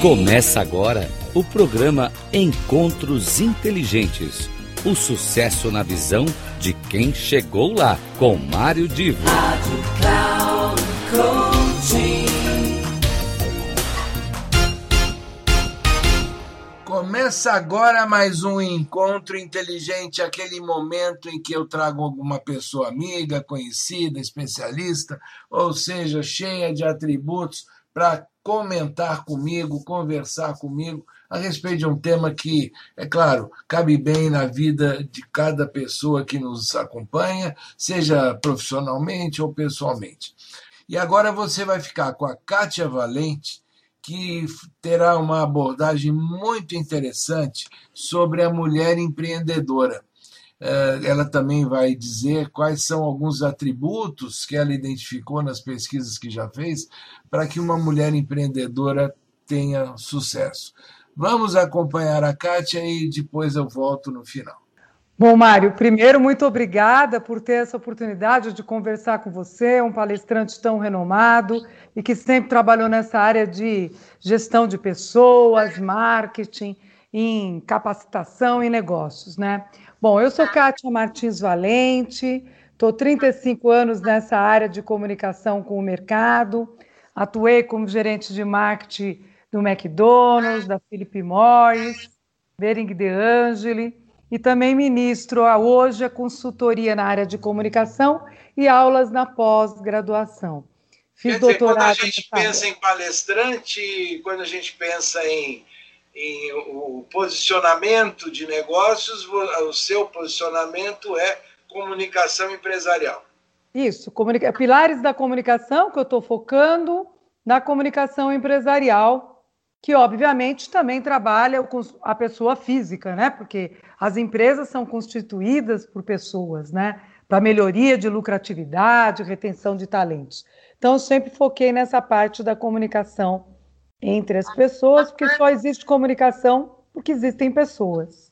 Começa agora o programa Encontros Inteligentes. O sucesso na visão de quem chegou lá, com Mário Divo. Rádio Cloud Começa agora mais um encontro inteligente, aquele momento em que eu trago alguma pessoa amiga, conhecida, especialista, ou seja, cheia de atributos para comentar comigo, conversar comigo a respeito de um tema que, é claro, cabe bem na vida de cada pessoa que nos acompanha, seja profissionalmente ou pessoalmente. E agora você vai ficar com a Kátia Valente, que terá uma abordagem muito interessante sobre a mulher empreendedora. Ela também vai dizer quais são alguns atributos que ela identificou nas pesquisas que já fez para que uma mulher empreendedora tenha sucesso. Vamos acompanhar a Kátia e depois eu volto no final. Bom, Mário, primeiro, muito obrigada por ter essa oportunidade de conversar com você, um palestrante tão renomado e que sempre trabalhou nessa área de gestão de pessoas, marketing, em capacitação e negócios, né? Bom, eu sou Kátia Martins Valente, estou 35 anos nessa área de comunicação com o mercado, atuei como gerente de marketing do McDonald's, da Philip Morris, Bering de Angeli, e também ministro a hoje a consultoria na área de comunicação e aulas na pós-graduação. Fiz Quer doutorado. Dizer, quando a gente pensa em palestrante, quando a gente pensa em, em o posicionamento de negócios, o seu posicionamento é comunicação empresarial. Isso, comunica... pilares da comunicação que eu estou focando na comunicação empresarial que obviamente também trabalha com a pessoa física, né? Porque as empresas são constituídas por pessoas, né? Para melhoria de lucratividade, retenção de talentos. Então, eu sempre foquei nessa parte da comunicação entre as pessoas, porque só existe comunicação porque existem pessoas.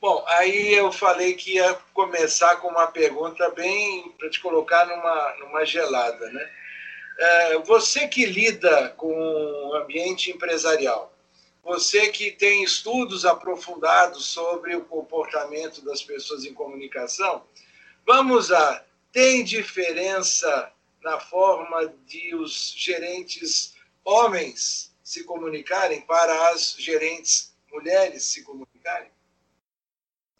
Bom, aí eu falei que ia começar com uma pergunta bem para te colocar numa, numa gelada, né? É, você que lida com o ambiente empresarial, você que tem estudos aprofundados sobre o comportamento das pessoas em comunicação, vamos a tem diferença na forma de os gerentes homens se comunicarem para as gerentes mulheres se comunicarem?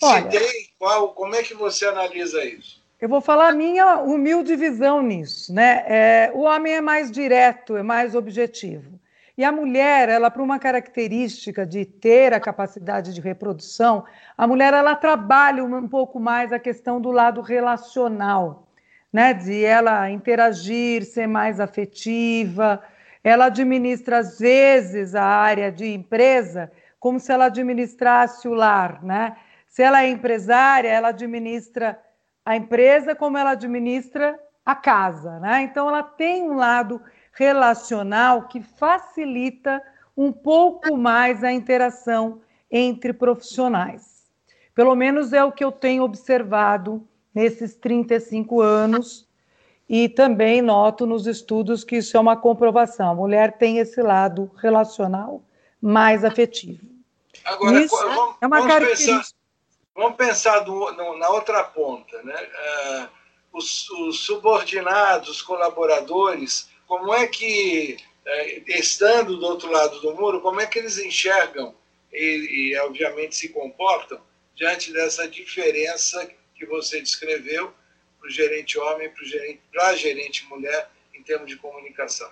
Olha, se tem, qual, como é que você analisa isso? Eu vou falar a minha humilde visão nisso, né? É, o homem é mais direto, é mais objetivo. E a mulher, ela, por uma característica de ter a capacidade de reprodução, a mulher ela trabalha um pouco mais a questão do lado relacional, né? De ela interagir, ser mais afetiva. Ela administra às vezes a área de empresa como se ela administrasse o lar, né? Se ela é empresária, ela administra a empresa como ela administra a casa, né? Então ela tem um lado relacional que facilita um pouco mais a interação entre profissionais. Pelo menos é o que eu tenho observado nesses 35 anos e também noto nos estudos que isso é uma comprovação. A mulher tem esse lado relacional mais afetivo. Agora, isso vamos, é uma característica. Pensar Vamos pensar do, no, na outra ponta, né? Uh, os, os, subordinados, os colaboradores, como é que, uh, estando do outro lado do muro, como é que eles enxergam e, e obviamente, se comportam diante dessa diferença que você descreveu para o gerente homem para a gerente mulher em termos de comunicação?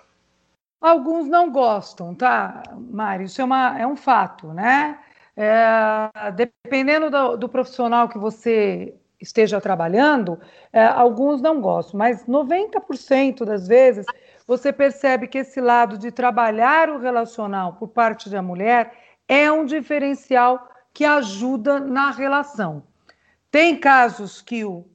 Alguns não gostam, tá, Mário? Isso é, uma, é um fato, né? É, dependendo do, do, profissional que você esteja trabalhando, é, alguns não gostam, mas 90% das vezes você percebe que esse lado de trabalhar o relacional por parte da mulher é um diferencial que ajuda na relação. Tem casos que o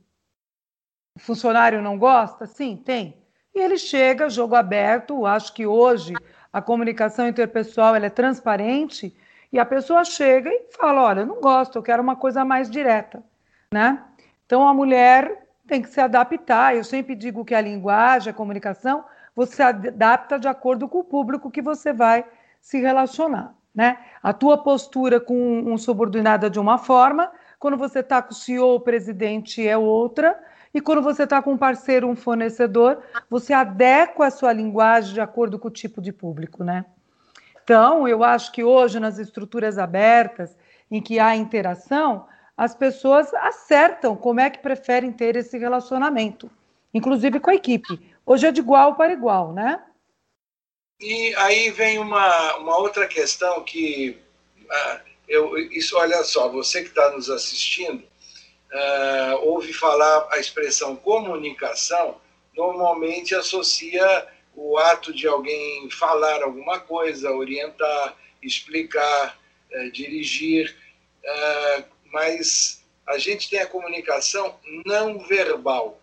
funcionário não gosta? Sim, tem. E ele chega, jogo aberto. Acho que hoje a comunicação interpessoal é transparente e a pessoa chega e fala: Olha, não gosto, eu quero uma coisa mais direta. Né? Então a mulher tem que se adaptar. Eu sempre digo que a linguagem, a comunicação, você adapta de acordo com o público que você vai se relacionar, né? A tua postura com um subordinado é de uma forma, quando você está com o CEO, o presidente é outra, e quando você está com um parceiro, um fornecedor, você adequa a sua linguagem de acordo com o tipo de público, né? Então, eu acho que hoje, nas estruturas abertas, em que há interação, as pessoas acertam como é que preferem ter esse relacionamento, inclusive com a equipe. Hoje é de igual para igual, né? E aí vem uma, uma outra questão que uh, eu, isso, olha só, você que está nos assistindo, uh, ouve falar a expressão comunicação, normalmente associa o ato de alguém falar alguma coisa, orientar, explicar, uh, dirigir, mas a gente tem a comunicação não verbal.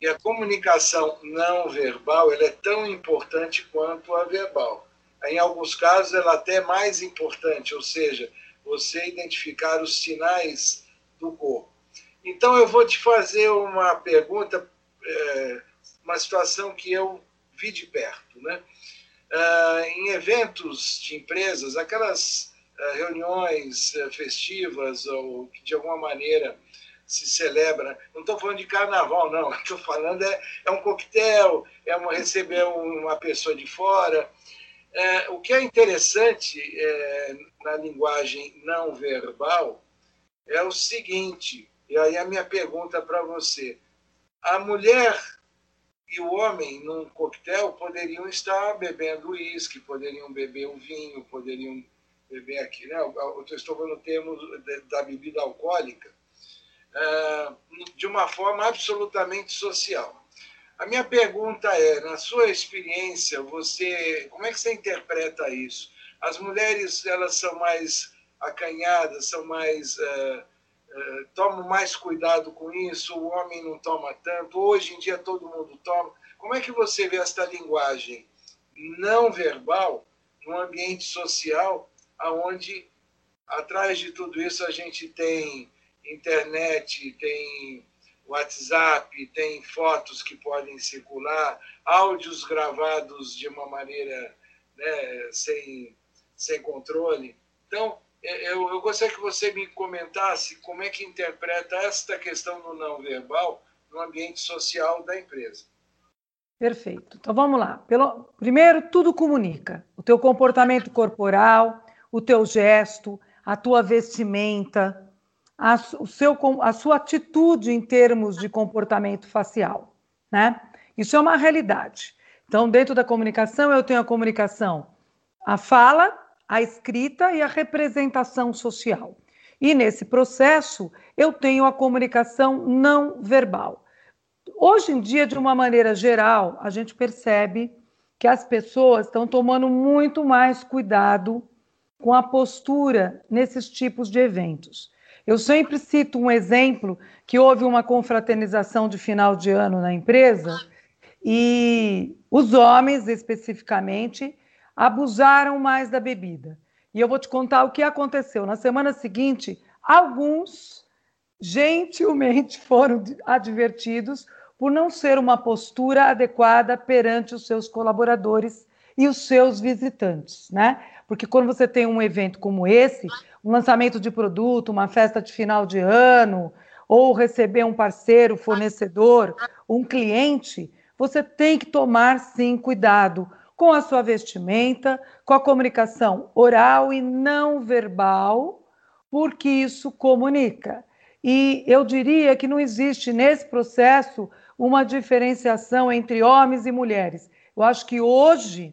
E a comunicação não verbal ela é tão importante quanto a verbal. Em alguns casos, ela até é mais importante, ou seja, você identificar os sinais do corpo. Então, eu vou te fazer uma pergunta, é, uma situação que eu vi de perto. Né? Ah, em eventos de empresas, aquelas ah, reuniões ah, festivas ou que de alguma maneira se celebra. Não estou falando de carnaval, não. Estou falando é, é um coquetel, é uma, receber uma pessoa de fora. É, o que é interessante é, na linguagem não verbal é o seguinte, e aí a minha pergunta para você. A mulher e o homem num coquetel poderiam estar bebendo uísque, poderiam beber um vinho, poderiam beber aqui, né? Eu estou falando no termo da bebida alcoólica, de uma forma absolutamente social. A minha pergunta é, na sua experiência, você, como é que você interpreta isso? As mulheres elas são mais acanhadas, são mais uh, uh, tomam mais cuidado com isso. O homem não toma tanto. Hoje em dia todo mundo toma. Como é que você vê esta linguagem não verbal num ambiente social, aonde atrás de tudo isso a gente tem internet, tem WhatsApp, tem fotos que podem circular, áudios gravados de uma maneira né, sem, sem controle. Então, eu, eu gostaria que você me comentasse como é que interpreta esta questão do não verbal no ambiente social da empresa. Perfeito. Então vamos lá. Pelo... Primeiro, tudo comunica. O teu comportamento corporal, o teu gesto, a tua vestimenta, a, o seu, a sua atitude em termos de comportamento facial. Né? Isso é uma realidade. Então, dentro da comunicação, eu tenho a comunicação, a fala, a escrita e a representação social. E nesse processo, eu tenho a comunicação não verbal. Hoje em dia, de uma maneira geral, a gente percebe que as pessoas estão tomando muito mais cuidado com a postura nesses tipos de eventos. Eu sempre cito um exemplo que houve uma confraternização de final de ano na empresa e os homens, especificamente, abusaram mais da bebida. E eu vou te contar o que aconteceu. Na semana seguinte, alguns gentilmente foram advertidos por não ser uma postura adequada perante os seus colaboradores e os seus visitantes, né? Porque quando você tem um evento como esse, um lançamento de produto, uma festa de final de ano, ou receber um parceiro, fornecedor, um cliente, você tem que tomar sim cuidado com a sua vestimenta, com a comunicação oral e não verbal, porque isso comunica. E eu diria que não existe nesse processo uma diferenciação entre homens e mulheres. Eu acho que hoje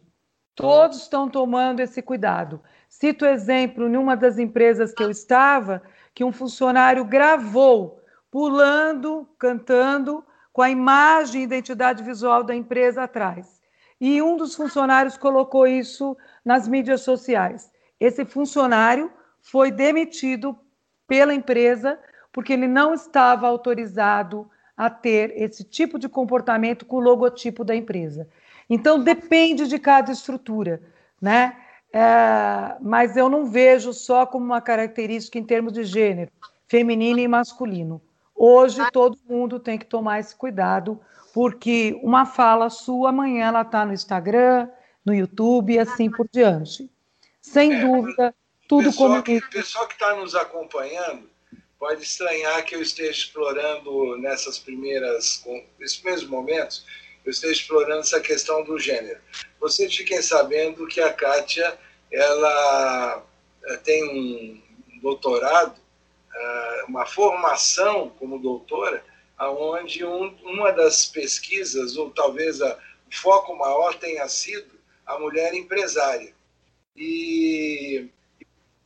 Todos estão tomando esse cuidado. Cito exemplo, em uma das empresas que eu estava, que um funcionário gravou pulando, cantando, com a imagem e identidade visual da empresa atrás. E um dos funcionários colocou isso nas mídias sociais. Esse funcionário foi demitido pela empresa porque ele não estava autorizado a ter esse tipo de comportamento com o logotipo da empresa. Então, depende de cada estrutura, né? É, mas eu não vejo só como uma característica em termos de gênero, feminino e masculino. Hoje, todo mundo tem que tomar esse cuidado, porque uma fala sua, amanhã ela está no Instagram, no YouTube e assim por diante. sem é, dúvida, tudo como. Que, o pessoal que está nos acompanhando pode estranhar que eu esteja explorando nessas primeiras, nesses primeiros momentos, eu esteja explorando essa questão do gênero. Vocês fiquem sabendo que a Kátia ela eh, tem um doutorado, uma formação como doutora, aonde um, uma das pesquisas, ou talvez a, o foco maior tenha sido a mulher empresária. E,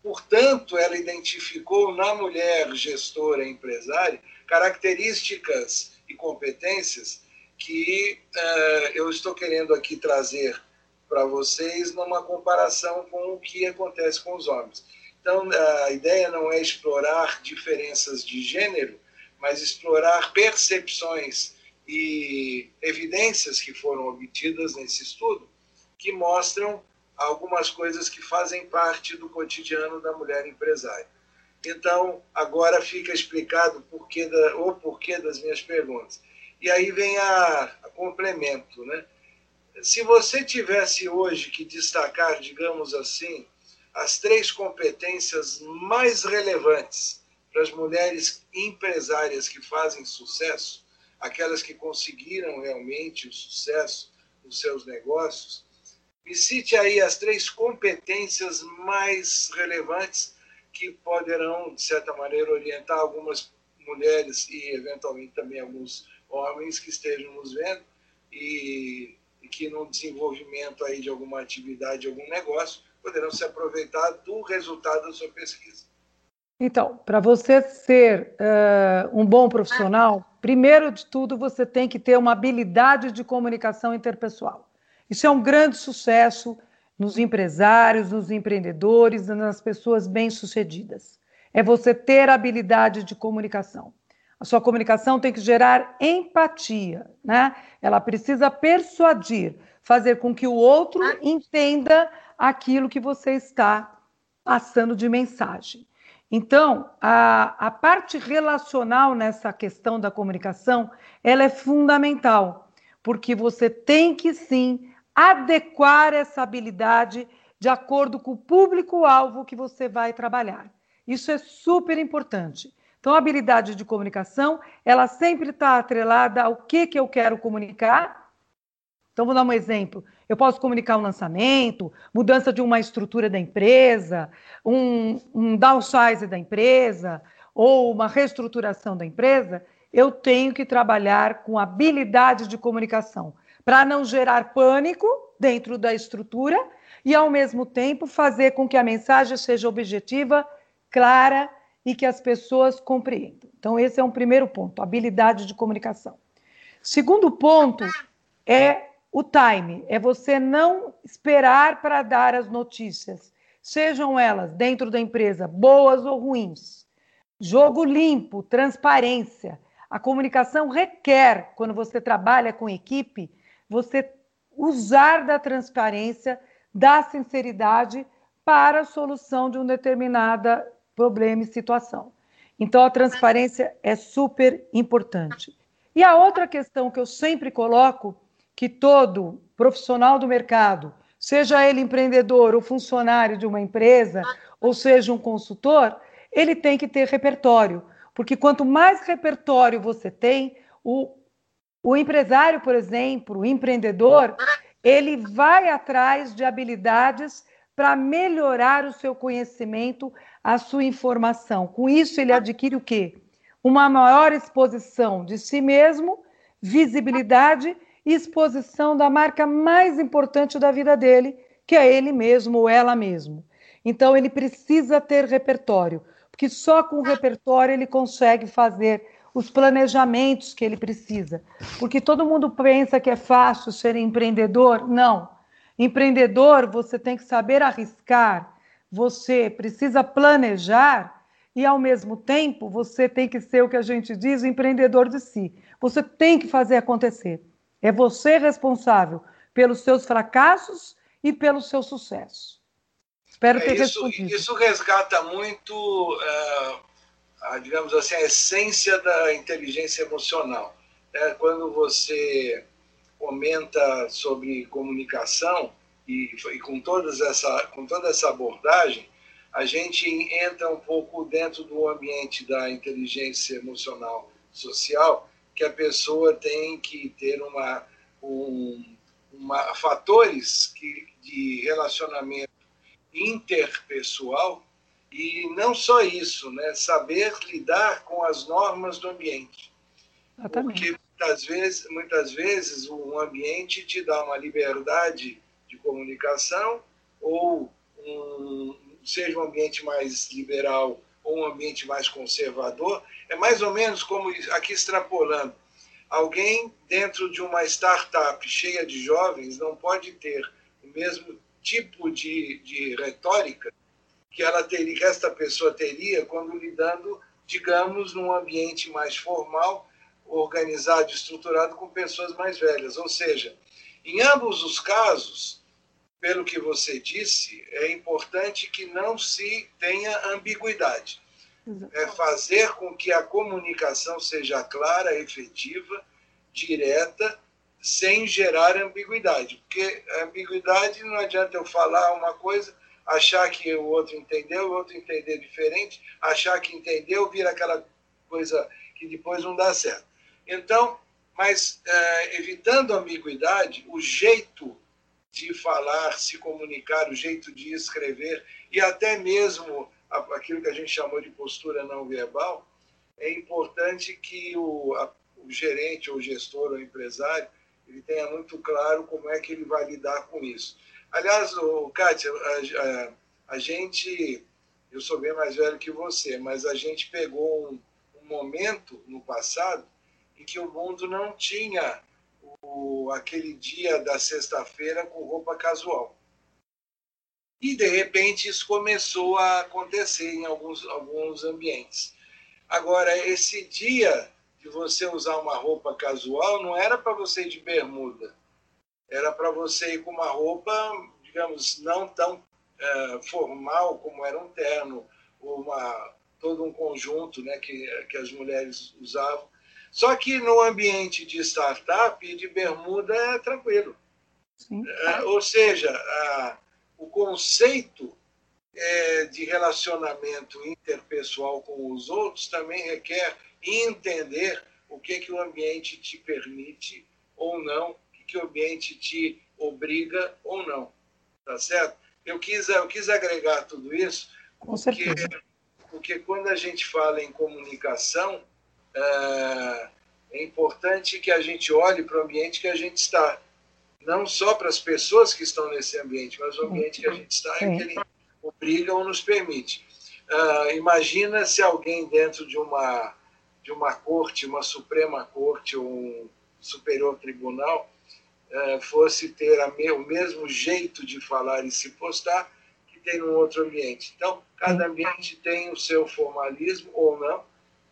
portanto, ela identificou na mulher gestora empresária características e competências que uh, eu estou querendo aqui trazer para vocês numa comparação com o que acontece com os homens. Então, a ideia não é explorar diferenças de gênero, mas explorar percepções e evidências que foram obtidas nesse estudo que mostram algumas coisas que fazem parte do cotidiano da mulher empresária. Então, agora fica explicado o porquê, da, o porquê das minhas perguntas. E aí vem a, a complemento, né? se você tivesse hoje que destacar, digamos assim, as três competências mais relevantes para as mulheres empresárias que fazem sucesso, aquelas que conseguiram realmente o sucesso nos seus negócios, me cite aí as três competências mais relevantes que poderão, de certa maneira, orientar algumas mulheres e, eventualmente, também alguns homens que estejam nos vendo e que no desenvolvimento aí de alguma atividade, de algum negócio, poderão se aproveitar do resultado da sua pesquisa. Então, para você ser uh, um bom profissional, primeiro de tudo você tem que ter uma habilidade de comunicação interpessoal. Isso é um grande sucesso nos empresários, nos empreendedores, nas pessoas bem-sucedidas. É você ter habilidade de comunicação. A sua comunicação tem que gerar empatia, né? Ela precisa persuadir, fazer com que o outro entenda aquilo que você está passando de mensagem. Então, a, a parte relacional nessa questão da comunicação, ela é fundamental, porque você tem que sim adequar essa habilidade de acordo com o público-alvo que você vai trabalhar. Isso é super importante. Então, a habilidade de comunicação, ela sempre está atrelada ao que, que eu quero comunicar. Então, vou dar um exemplo. Eu posso comunicar um lançamento, mudança de uma estrutura da empresa, um, um downsize da empresa, ou uma reestruturação da empresa. Eu tenho que trabalhar com habilidade de comunicação para não gerar pânico dentro da estrutura e, ao mesmo tempo, fazer com que a mensagem seja objetiva, clara e que as pessoas compreendam. Então, esse é um primeiro ponto, habilidade de comunicação. Segundo ponto é o time, é você não esperar para dar as notícias, sejam elas dentro da empresa boas ou ruins. Jogo limpo, transparência. A comunicação requer, quando você trabalha com equipe, você usar da transparência, da sinceridade para a solução de um determinada problema e situação. Então, a transparência é super importante. E a outra questão que eu sempre coloco, que todo profissional do mercado, seja ele empreendedor ou funcionário de uma empresa, ou seja um consultor, ele tem que ter repertório, porque quanto mais repertório você tem, o, o empresário, por exemplo, o empreendedor, ele vai atrás de habilidades para melhorar o seu conhecimento, a sua informação. Com isso, ele adquire o quê? Uma maior exposição de si mesmo, visibilidade exposição da marca mais importante da vida dele, que é ele mesmo ou ela mesmo. Então, ele precisa ter repertório, porque só com o repertório ele consegue fazer os planejamentos que ele precisa. Porque todo mundo pensa que é fácil ser empreendedor. Não. Empreendedor, você tem que saber arriscar, você precisa planejar e, ao mesmo tempo, você tem que ser o que a gente diz, empreendedor de si. Você tem que fazer acontecer. É você responsável pelos seus fracassos e pelo seu sucesso. Espero é, ter isso, respondido. Isso resgata muito, uh, a, digamos assim, a essência da inteligência emocional. É, quando você comenta sobre comunicação, e, e com, todas essa, com toda essa abordagem, a gente entra um pouco dentro do ambiente da inteligência emocional social, que a pessoa tem que ter uma, um, uma fatores que, de relacionamento interpessoal e não só isso, né? saber lidar com as normas do ambiente. Porque muitas vezes, muitas vezes um ambiente te dá uma liberdade de comunicação ou um, seja um ambiente mais liberal ou um ambiente mais conservador, é mais ou menos como aqui extrapolando. Alguém dentro de uma startup cheia de jovens não pode ter o mesmo tipo de, de retórica que ela teria, que esta pessoa teria quando lidando, digamos, num ambiente mais formal, organizado, estruturado com pessoas mais velhas. Ou seja, em ambos os casos, pelo que você disse, é importante que não se tenha ambiguidade. É fazer com que a comunicação seja clara, efetiva, direta, sem gerar ambiguidade. Porque a ambiguidade não adianta eu falar uma coisa, achar que o outro entendeu, o outro entender diferente, achar que entendeu, vira aquela coisa que depois não dá certo. Então, mas é, evitando ambiguidade, o jeito de falar, se comunicar, o jeito de escrever e até mesmo aquilo que a gente chamou de postura não verbal, é importante que o, a, o gerente, ou gestor, ou empresário, ele tenha muito claro como é que ele vai lidar com isso. Aliás, o Kátia, a, a, a gente, eu sou bem mais velho que você, mas a gente pegou um, um momento no passado em que o mundo não tinha aquele dia da sexta-feira com roupa casual. E, de repente, isso começou a acontecer em alguns, alguns ambientes. Agora, esse dia de você usar uma roupa casual não era para você ir de bermuda, era para você ir com uma roupa, digamos, não tão é, formal como era um terno, uma, todo um conjunto né, que, que as mulheres usavam. Só que no ambiente de startup e de bermuda é tranquilo. É, ou seja, a, o conceito é, de relacionamento interpessoal com os outros também requer entender o que, que o ambiente te permite ou não, o que, que o ambiente te obriga ou não. Tá certo? Eu quis, eu quis agregar tudo isso porque, porque quando a gente fala em comunicação, é, é importante que a gente olhe para o ambiente que a gente está. Não só para as pessoas que estão nesse ambiente, mas o ambiente que a gente está é que ele obriga ou nos permite. Uh, imagina se alguém dentro de uma, de uma corte, uma Suprema Corte ou um superior tribunal, uh, fosse ter me, o mesmo jeito de falar e se postar que tem num outro ambiente. Então, cada ambiente tem o seu formalismo ou não,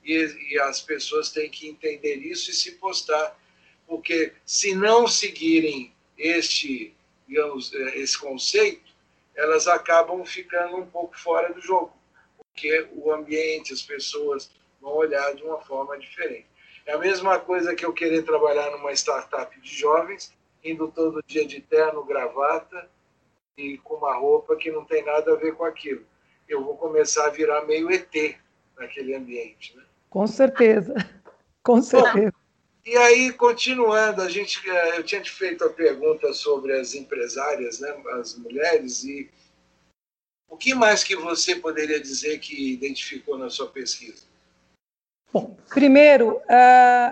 e, e as pessoas têm que entender isso e se postar, porque se não seguirem este, digamos, eh, esse conceito, elas acabam ficando um pouco fora do jogo, porque o ambiente, as pessoas vão olhar de uma forma diferente. É a mesma coisa que eu querer trabalhar numa startup de jovens, indo todo dia de terno, gravata e com uma roupa que não tem nada a ver com aquilo. Eu vou começar a virar meio ET naquele ambiente, né? Com certeza, com certeza. Bom, e aí, continuando, a gente, eh, eu tinha te feito a pergunta sobre as empresárias, né, as mulheres, e o que mais que você poderia dizer que identificou na sua pesquisa? Bom, primeiro,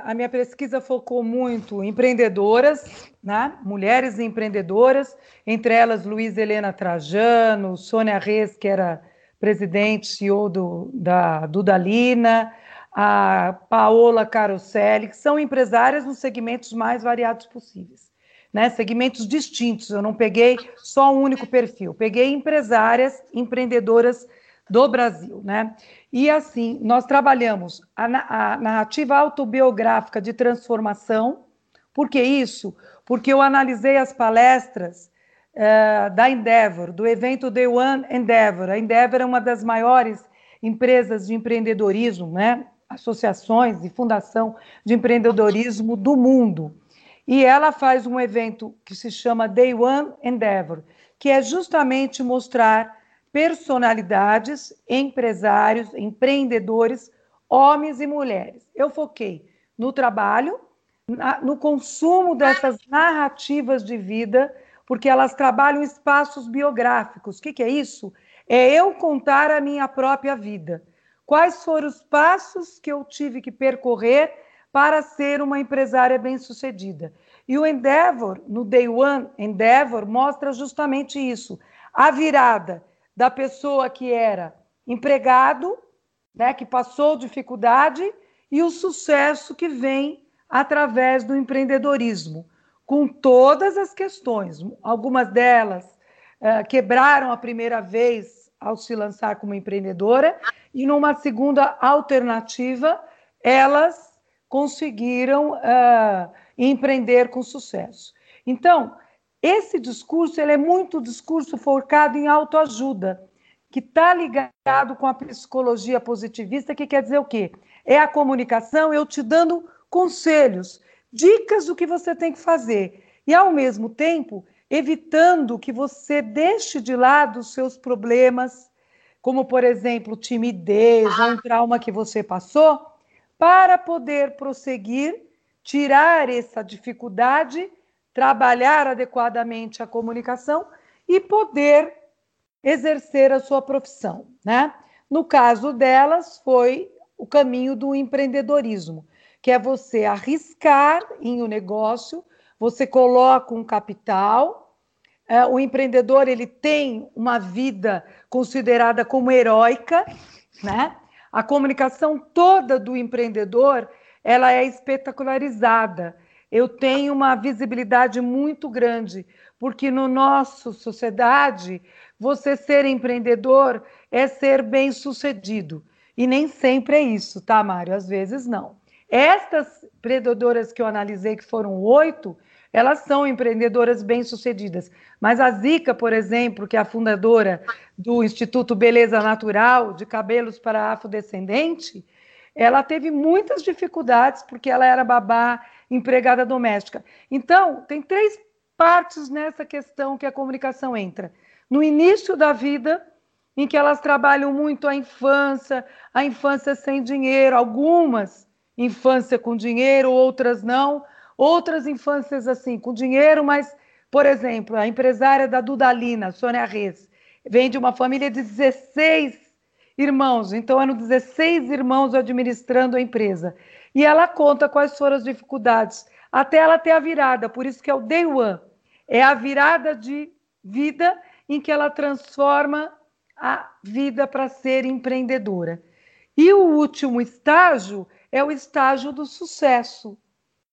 a minha pesquisa focou muito em empreendedoras, né? mulheres empreendedoras, entre elas Luiz Helena Trajano, Sônia Reis, que era presidente CEO do, da Dudalina, a Paola Caroselli, que são empresárias nos segmentos mais variados possíveis, né? Segmentos distintos. Eu não peguei só um único perfil, peguei empresárias, empreendedoras do Brasil, né? E assim, nós trabalhamos a, a narrativa autobiográfica de transformação. Por que isso? Porque eu analisei as palestras uh, da Endeavor, do evento The One Endeavor. A Endeavor é uma das maiores empresas de empreendedorismo, né? Associações e fundação de empreendedorismo do mundo. e ela faz um evento que se chama Day One Endeavor, que é justamente mostrar personalidades, empresários, empreendedores, homens e mulheres. Eu foquei no trabalho, no consumo dessas narrativas de vida, porque elas trabalham espaços biográficos. O que, que é isso? É eu contar a minha própria vida. Quais foram os passos que eu tive que percorrer para ser uma empresária bem-sucedida? E o Endeavor, no Day One Endeavor, mostra justamente isso. A virada da pessoa que era empregado, né, que passou dificuldade, e o sucesso que vem através do empreendedorismo, com todas as questões. Algumas delas uh, quebraram a primeira vez ao se lançar como empreendedora, e numa segunda alternativa, elas conseguiram uh, empreender com sucesso. Então, esse discurso ele é muito discurso focado em autoajuda, que está ligado com a psicologia positivista, que quer dizer o quê? É a comunicação, eu te dando conselhos, dicas do que você tem que fazer. E, ao mesmo tempo, evitando que você deixe de lado os seus problemas, como, por exemplo, timidez ou um trauma que você passou, para poder prosseguir, tirar essa dificuldade trabalhar adequadamente a comunicação e poder exercer a sua profissão, né? No caso delas, foi o caminho do empreendedorismo, que é você arriscar em um negócio, você coloca um capital, é, o empreendedor ele tem uma vida considerada como heróica, né? A comunicação toda do empreendedor ela é espetacularizada eu tenho uma visibilidade muito grande, porque no nosso sociedade, você ser empreendedor é ser bem-sucedido. E nem sempre é isso, tá, Mário? Às vezes não. Estas empreendedoras que eu analisei, que foram oito, elas são empreendedoras bem-sucedidas. Mas a Zica, por exemplo, que é a fundadora do Instituto Beleza Natural de Cabelos para Afrodescendente, ela teve muitas dificuldades porque ela era babá, empregada doméstica. Então, tem três partes nessa questão que a comunicação entra. No início da vida, em que elas trabalham muito a infância, a infância sem dinheiro, algumas infância com dinheiro, outras não, outras infâncias assim, com dinheiro, mas, por exemplo, a empresária da Dudalina, Sônia Reis, vem de uma família de 16 irmãos, então eram 16 irmãos administrando a empresa. E ela conta quais foram as dificuldades, até ela ter a virada, por isso que é o day one. É a virada de vida em que ela transforma a vida para ser empreendedora. E o último estágio é o estágio do sucesso,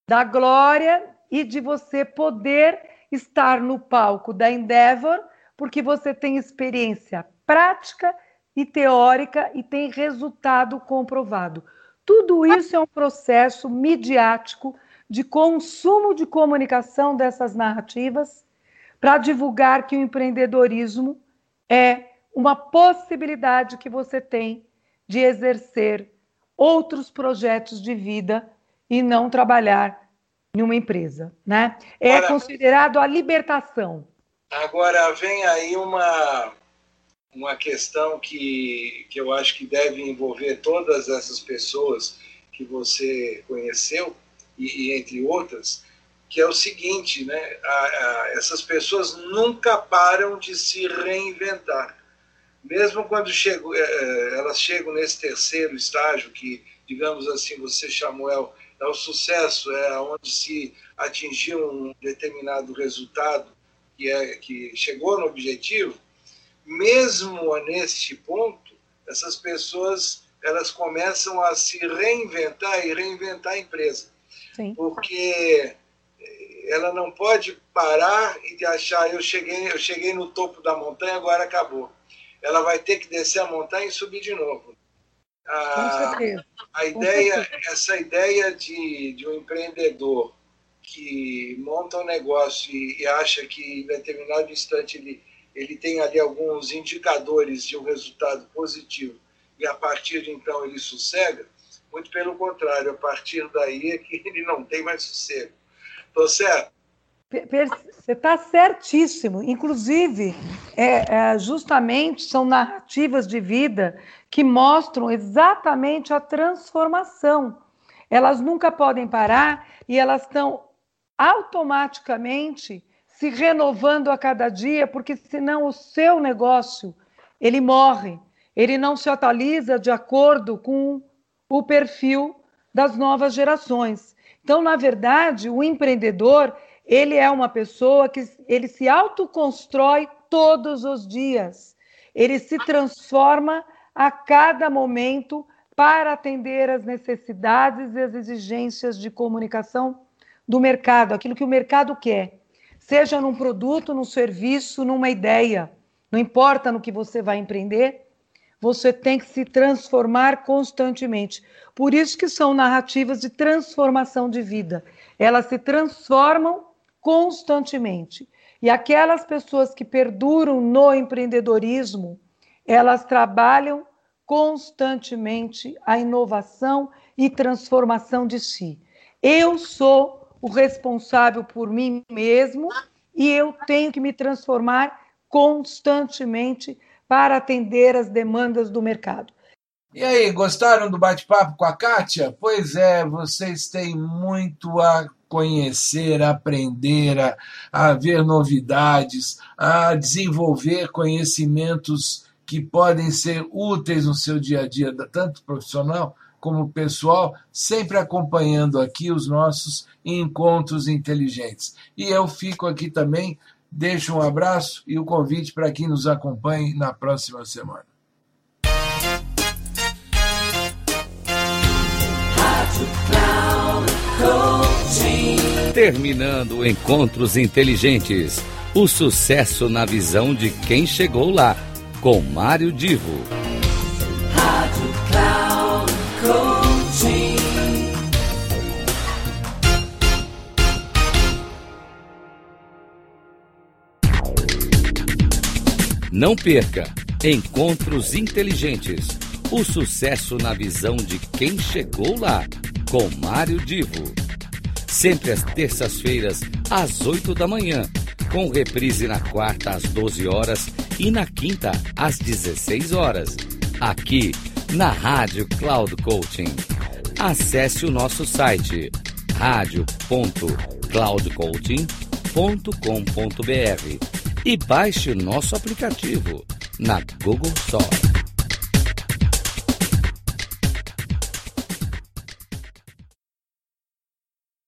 da glória e de você poder estar no palco da Endeavor, porque você tem experiência prática e teórica e tem resultado comprovado. Tudo isso é um processo midiático de consumo de comunicação dessas narrativas para divulgar que o empreendedorismo é uma possibilidade que você tem de exercer outros projetos de vida e não trabalhar em uma empresa, né? É agora, considerado a libertação. Agora vem aí uma uma questão que, que eu acho que deve envolver todas essas pessoas que você conheceu, e, e entre outras, que é o seguinte, né? A, a, essas pessoas nunca param de se reinventar. Mesmo quando chego, é, é, elas chegam nesse terceiro estágio, que, digamos assim, você chamou, é o, sucesso, é onde se atingiu um determinado resultado, que, é, que chegou no objetivo, mesmo neste ponto, essas pessoas elas começam a se reinventar e reinventar a empresa. Sim. Porque ela não pode parar e achar eu cheguei, eu cheguei no topo da montanha, agora acabou. Ela vai ter que descer a montanha e subir de novo. A, a ideia, essa ideia de, de um empreendedor que monta um negócio e, e acha que em determinado instante ele ele tem ali alguns indicadores de um resultado positivo e a partir de então ele sossega, muito pelo contrário, a partir daí é que ele não tem mais sossego. Estou certo? Você está certíssimo. Inclusive, é, é, justamente são narrativas de vida que mostram exatamente a transformação. Elas nunca podem parar e elas estão automaticamente se renovando a cada dia, porque senão o seu negócio ele morre, ele não se atualiza de acordo com o perfil das novas gerações. Então, na verdade, o empreendedor ele é uma pessoa que ele se autoconstrói todos os dias. Ele se transforma a cada momento para atender às necessidades e às exigências de comunicação do mercado, aquilo que o mercado quer, seja num produto, num serviço, numa ideia, não importa no que você vai empreender, você tem que se transformar constantemente. Por isso que são narrativas de transformação de vida. Elas se transformam constantemente. E aquelas pessoas que perduram no empreendedorismo, elas trabalham constantemente a inovação e transformação de si. Eu sou o responsável por mim mesmo e eu tenho que me transformar constantemente para atender as demandas do mercado. E aí, gostaram do bate-papo com a Kátia? Pois é, vocês têm muito a conhecer, a aprender, a, a ver novidades, a desenvolver conhecimentos que podem ser úteis no seu dia a dia, tanto profissional como pessoal, sempre acompanhando aqui os nossos encontros inteligentes. E eu fico aqui também, deixo um abraço e o convite para que nos acompanhe na próxima semana. Terminando Encontros Inteligentes. O sucesso na visão de quem chegou lá, com Mário Divo. Não perca Encontros Inteligentes. O sucesso na visão de quem chegou lá, com Mário Divo. Sempre às terças-feiras, às 8 da manhã, com reprise na quarta às 12 horas e na quinta às 16 horas, aqui na Rádio Cloud Coaching. Acesse o nosso site radio.cloudcoaching.com.br e baixe o nosso aplicativo na Google Store.